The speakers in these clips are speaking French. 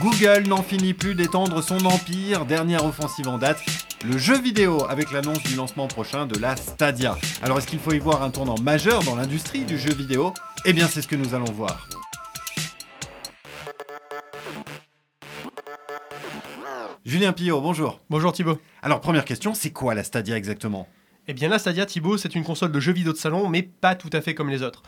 Google n'en finit plus d'étendre son empire, dernière offensive en date, le jeu vidéo avec l'annonce du lancement prochain de la Stadia. Alors est-ce qu'il faut y voir un tournant majeur dans l'industrie du jeu vidéo? Eh bien c'est ce que nous allons voir. Julien Pillot, bonjour. Bonjour Thibaut. Alors première question, c'est quoi la Stadia exactement? Eh bien la Stadia Thibaut, c'est une console de jeux vidéo de salon, mais pas tout à fait comme les autres.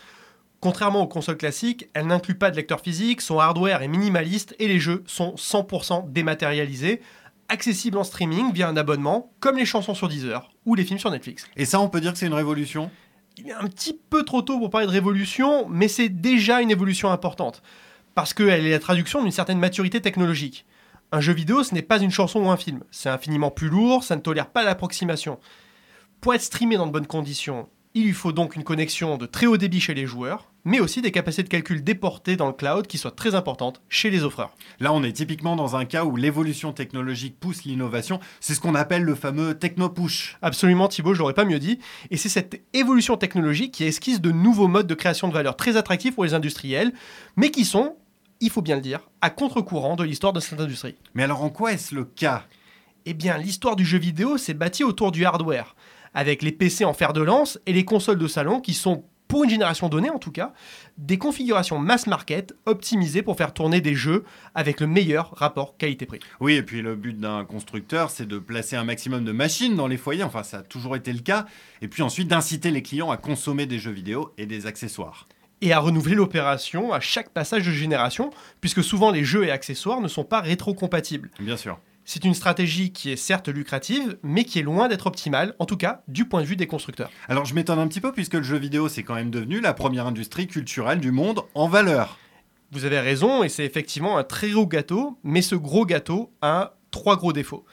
Contrairement aux consoles classiques, elle n'inclut pas de lecteur physique, son hardware est minimaliste et les jeux sont 100% dématérialisés, accessibles en streaming via un abonnement, comme les chansons sur Deezer ou les films sur Netflix. Et ça, on peut dire que c'est une révolution? Il est un petit peu trop tôt pour parler de révolution, mais c'est déjà une évolution importante, parce qu'elle est la traduction d'une certaine maturité technologique. Un jeu vidéo, ce n'est pas une chanson ou un film, c'est infiniment plus lourd, ça ne tolère pas l'approximation. Pour être streamé dans de bonnes conditions il lui faut donc une connexion de très haut débit chez les joueurs, mais aussi des capacités de calcul déportées dans le cloud qui soient très importantes chez les offreurs. Là, on est typiquement dans un cas où l'évolution technologique pousse l'innovation. C'est ce qu'on appelle le fameux techno-push. Absolument, Thibaut, je l'aurais pas mieux dit. Et c'est cette évolution technologique qui esquisse de nouveaux modes de création de valeur très attractifs pour les industriels, mais qui sont, il faut bien le dire, à contre-courant de l'histoire de cette industrie. Mais alors, en quoi est-ce le cas? Eh bien, l'histoire du jeu vidéo s'est bâtie autour du hardware avec les PC en fer de lance et les consoles de salon qui sont pour une génération donnée en tout cas, des configurations mass market optimisées pour faire tourner des jeux avec le meilleur rapport qualité-prix. Oui, et puis le but d'un constructeur, c'est de placer un maximum de machines dans les foyers, enfin ça a toujours été le cas, et puis ensuite d'inciter les clients à consommer des jeux vidéo et des accessoires. Et à renouveler l'opération à chaque passage de génération, puisque souvent les jeux et accessoires ne sont pas rétro-compatibles. Bien sûr. C'est une stratégie qui est certes lucrative, mais qui est loin d'être optimale, en tout cas du point de vue des constructeurs. Alors je m'étonne un petit peu puisque le jeu vidéo c'est quand même devenu la première industrie culturelle du monde en valeur. Vous avez raison, et c'est effectivement un très gros gâteau, mais ce gros gâteau a trois gros défauts.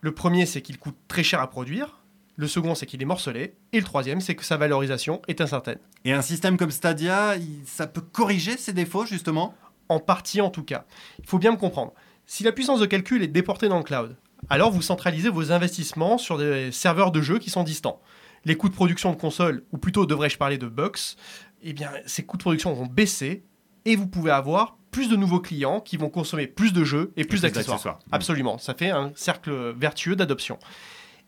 Le premier, c'est qu'il coûte très cher à produire. Le second, c'est qu'il est morcelé. Et le troisième, c'est que sa valorisation est incertaine. Et un système comme Stadia, ça peut corriger ces défauts, justement? En partie, en tout cas. Il faut bien me comprendre. Si la puissance de calcul est déportée dans le cloud, alors vous centralisez vos investissements sur des serveurs de jeux qui sont distants. Les coûts de production de consoles, ou plutôt devrais-je parler de box, eh bien ces coûts de production vont baisser et vous pouvez avoir plus de nouveaux clients qui vont consommer plus de jeux et plus, d'accessoires. Absolument, ça fait un cercle vertueux d'adoption.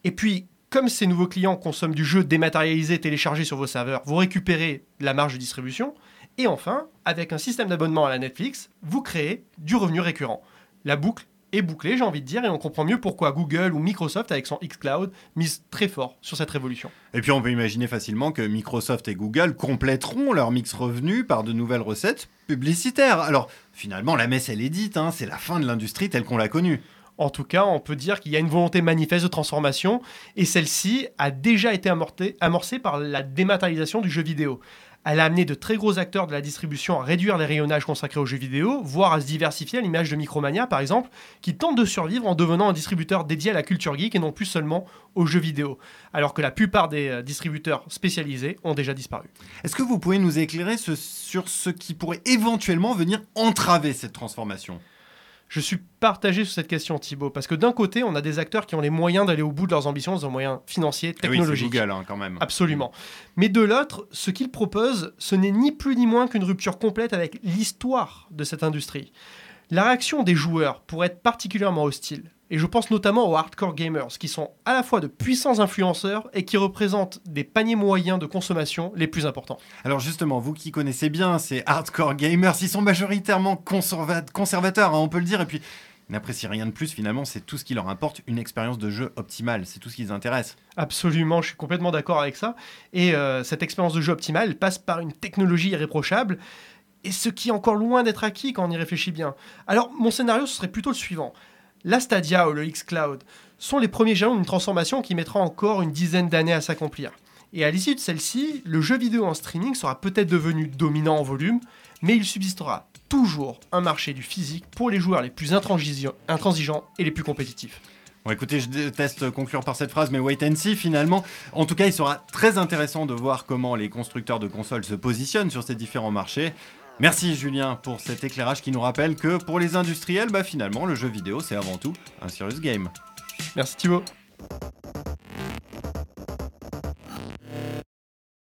Et puis, comme ces nouveaux clients consomment du jeu dématérialisé téléchargé sur vos serveurs, vous récupérez la marge de distribution. Et enfin, avec un système d'abonnement à la Netflix, vous créez du revenu récurrent la boucle est bouclée, j'ai envie de dire, et on comprend mieux pourquoi Google ou Microsoft, avec son xCloud, mise très fort sur cette révolution. Et puis on peut imaginer facilement que Microsoft et Google compléteront leur mix revenu par de nouvelles recettes publicitaires. Alors finalement, la messe, elle est dite, hein, c'est la fin de l'industrie telle qu'on l'a connue. En tout cas, on peut dire qu'il y a une volonté manifeste de transformation, et celle-ci a déjà été amorcée par la dématérialisation du jeu vidéo. Elle a amené de très gros acteurs de la distribution à réduire les rayonnages consacrés aux jeux vidéo, voire à se diversifier à l'image de Micromania par exemple, qui tente de survivre en devenant un distributeur dédié à la culture geek et non plus seulement aux jeux vidéo, alors que la plupart des euh, distributeurs spécialisés ont déjà disparu. Est-ce que vous pouvez nous éclairer sur ce qui pourrait éventuellement venir entraver cette transformation? Je suis partagé sur cette question, Thibaut, parce que d'un côté, on a des acteurs qui ont les moyens d'aller au bout de leurs ambitions, des moyens financiers, ah technologiques. Oui, Google, hein, quand même. Absolument. Mais de l'autre, ce qu'ils proposent, ce n'est ni plus ni moins qu'une rupture complète avec l'histoire de cette industrie. La réaction des joueurs pourrait être particulièrement hostile. Et je pense notamment aux hardcore gamers, qui sont à la fois de puissants influenceurs et qui représentent des paniers moyens de consommation les plus importants. Alors justement, vous qui connaissez bien ces hardcore gamers, ils sont majoritairement conservateurs, hein, on peut le dire, et puis n'apprécient rien de plus finalement, c'est tout ce qui leur importe, une expérience de jeu optimale, c'est tout ce qui les intéresse. Absolument, je suis complètement d'accord avec ça. Et euh, cette expérience de jeu optimale passe par une technologie irréprochable, et ce qui est encore loin d'être acquis quand on y réfléchit bien. Alors mon scénario, ce serait plutôt le suivant la Stadia ou le xCloud sont les premiers jalons d'une transformation qui mettra encore une dizaine d'années à s'accomplir. Et à l'issue de celle-ci, le jeu vidéo en streaming sera peut-être devenu dominant en volume, mais il subsistera toujours un marché du physique pour les joueurs les plus intransigeants et les plus compétitifs. Bon, écoutez, je déteste conclure par cette phrase, mais wait and see finalement. En tout cas, il sera très intéressant de voir comment les constructeurs de consoles se positionnent sur ces différents marchés. Merci Julien pour cet éclairage qui nous rappelle que pour les industriels, bah finalement le jeu vidéo c'est avant tout un serious game. Merci Thibaut.